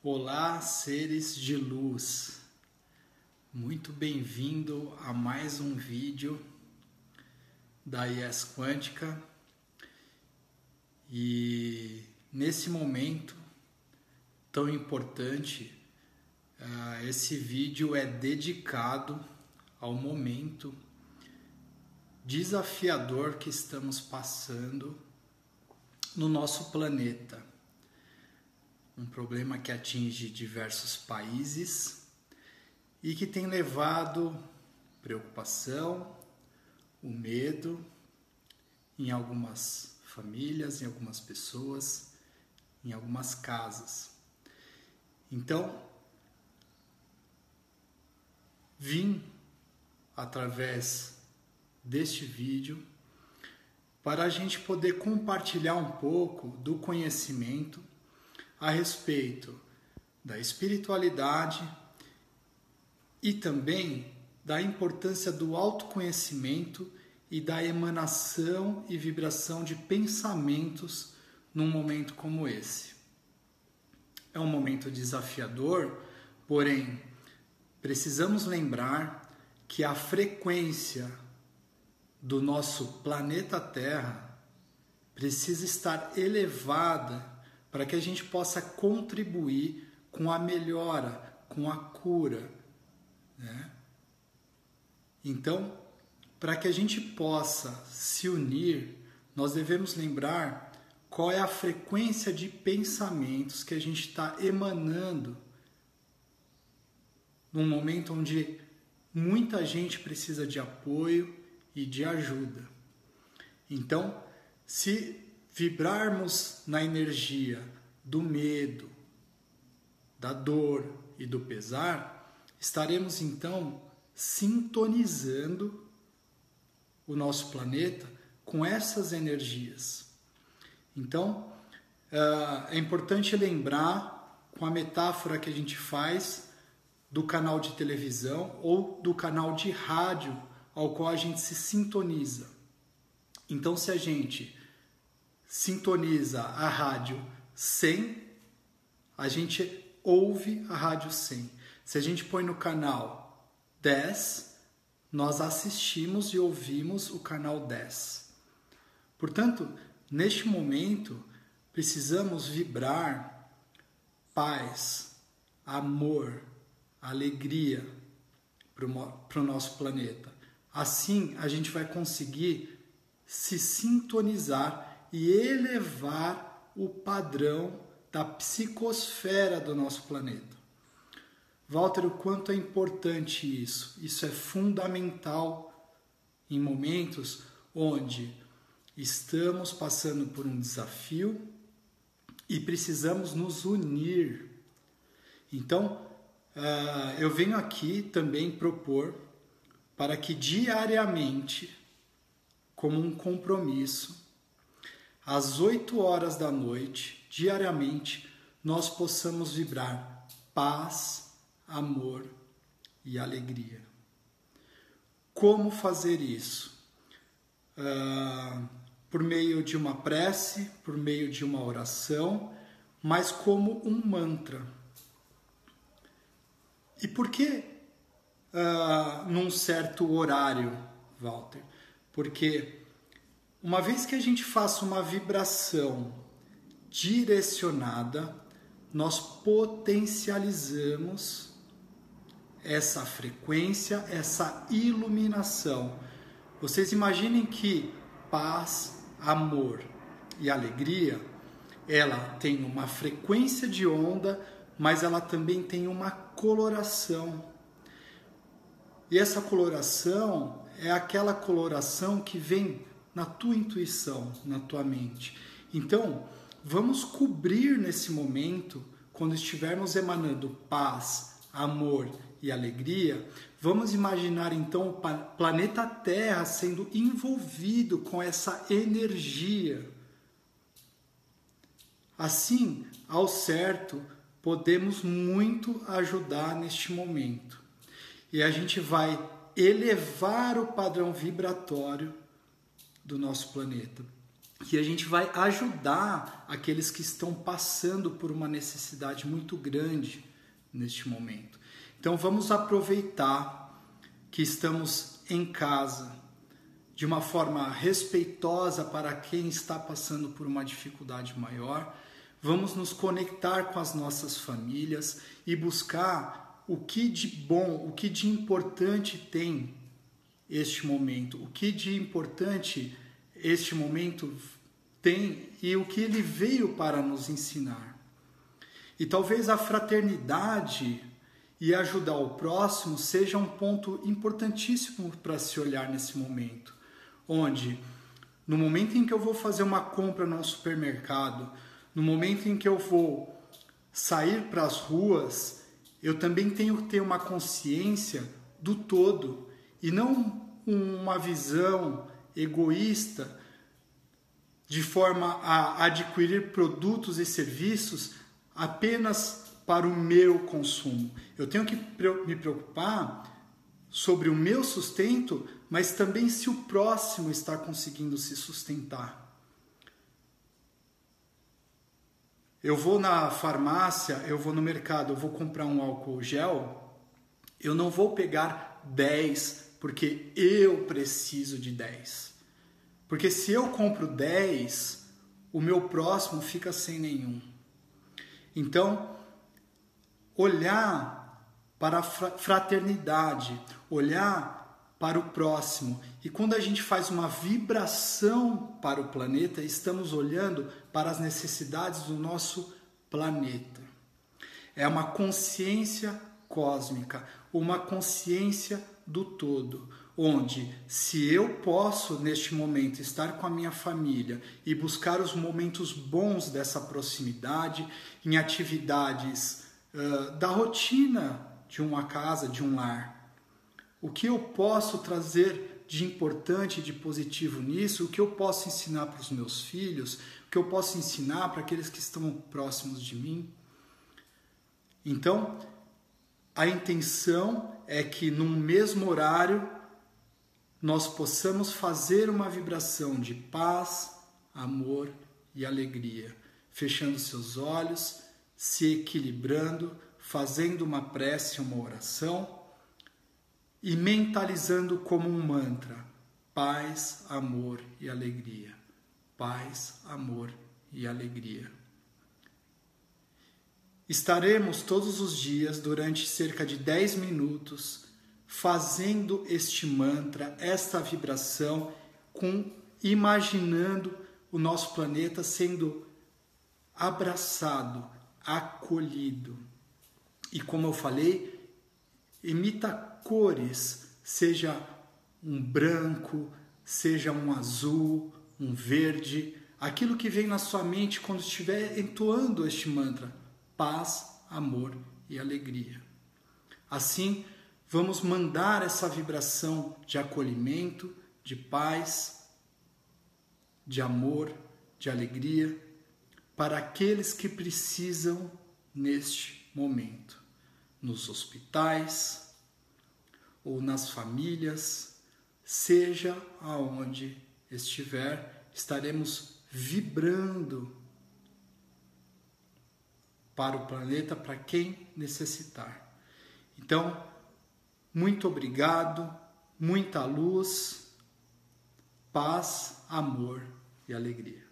Olá, seres de luz. Muito bem-vindo a mais um vídeo da IES Quântica. E nesse momento tão importante, uh, esse vídeo é dedicado ao momento desafiador que estamos passando no nosso planeta um problema que atinge diversos países e que tem levado preocupação, o medo em algumas famílias, em algumas pessoas, em algumas casas. Então, vim através deste vídeo para a gente poder compartilhar um pouco do conhecimento a respeito da espiritualidade e também da importância do autoconhecimento e da emanação e vibração de pensamentos num momento como esse. É um momento desafiador, porém, precisamos lembrar que a frequência do nosso planeta Terra precisa estar elevada para que a gente possa contribuir com a melhora, com a cura. Né? Então, para que a gente possa se unir, nós devemos lembrar qual é a frequência de pensamentos que a gente está emanando num momento onde muita gente precisa de apoio e de ajuda. Então, se vibrarmos na energia do medo, da dor e do pesar, estaremos então sintonizando o nosso planeta com essas energias. Então, ah, é importante lembrar com a metáfora que a gente faz do canal de televisão ou do canal de rádio ao qual a gente se sintoniza. Então, se a gente sintoniza a rádio 100, a gente ouve a rádio 100. Se a gente põe no canal 10, nós assistimos e ouvimos o canal 10. Portanto, neste momento, precisamos vibrar paz, amor, alegria para o nosso planeta. Assim, a gente vai conseguir se sintonizar e elevar o padrão da psicosfera do nosso planeta. Walter, o quanto é importante isso? Isso é fundamental em momentos onde estamos passando por um desafio e precisamos nos unir. Então, uh, eu venho aqui também propor para que diariamente, como um compromisso, às 8 horas da noite, diariamente, nós possamos vibrar paz, amor e alegria. Como fazer isso? Uh, por meio de uma prece, por meio de uma oração, mas como um mantra. E por que uh, num certo horário, Walter? Porque uma vez que a gente faça uma vibração direcionada, nós potencializamos essa frequência, essa iluminação. Vocês imaginem que paz, amor e alegria, ela tem uma frequência de onda, mas ela também tem uma coloração. E essa coloração é aquela coloração que vem na tua intuição, na tua mente. Então, vamos cobrir nesse momento, quando estivermos emanando paz, amor e alegria, vamos imaginar então o planeta Terra sendo envolvido com essa energia. Assim, ao certo, podemos muito ajudar neste momento. E a gente vai elevar o padrão vibratório do nosso planeta. que a gente vai ajudar aqueles que estão passando por uma necessidade muito grande neste momento. Então vamos aproveitar que estamos em casa de uma forma respeitosa para quem está passando por uma dificuldade maior. Vamos nos conectar com as nossas famílias e buscar o que de bom, o que de importante tem este momento, o que de importante este momento tem e o que ele veio para nos ensinar. E talvez a fraternidade e ajudar o próximo seja um ponto importantíssimo para se olhar nesse momento, onde no momento em que eu vou fazer uma compra no supermercado, no momento em que eu vou sair para as ruas, eu também tenho que ter uma consciência do todo e não uma visão egoísta de forma a adquirir produtos e serviços apenas para o meu consumo. Eu tenho que me preocupar sobre o meu sustento, mas também se o próximo está conseguindo se sustentar. Eu vou na farmácia, eu vou no mercado, eu vou comprar um álcool gel, eu não vou pegar 10 porque eu preciso de 10. Porque se eu compro 10, o meu próximo fica sem nenhum. Então, olhar para a fraternidade, olhar para o próximo. E quando a gente faz uma vibração para o planeta, estamos olhando para as necessidades do nosso planeta. É uma consciência cósmica, uma consciência do todo, onde se eu posso neste momento estar com a minha família e buscar os momentos bons dessa proximidade em atividades da rotina de uma casa, de um lar. O que eu posso trazer de importante, de positivo nisso? O que eu posso ensinar para os meus filhos? O que eu posso ensinar para aqueles que estão próximos de mim? Então, a intenção é que num mesmo horário nós possamos fazer uma vibração de paz, amor e alegria, fechando seus olhos se equilibrando, fazendo uma prece, uma oração e mentalizando como um mantra: paz, amor e alegria. Paz, amor e alegria. Estaremos todos os dias, durante cerca de 10 minutos, fazendo este mantra, esta vibração, com imaginando o nosso planeta sendo abraçado, acolhido. E como eu falei, emita cores, seja um branco, seja um azul, um verde, aquilo que vem na sua mente quando estiver entoando este mantra: paz, amor e alegria. Assim, vamos mandar essa vibração de acolhimento, de paz, de amor, de alegria para aqueles que precisam neste momento, nos hospitais ou nas famílias, seja aonde estiver, estaremos vibrando para o planeta, para quem necessitar. Então, muito obrigado, muita luz, paz, amor e alegria.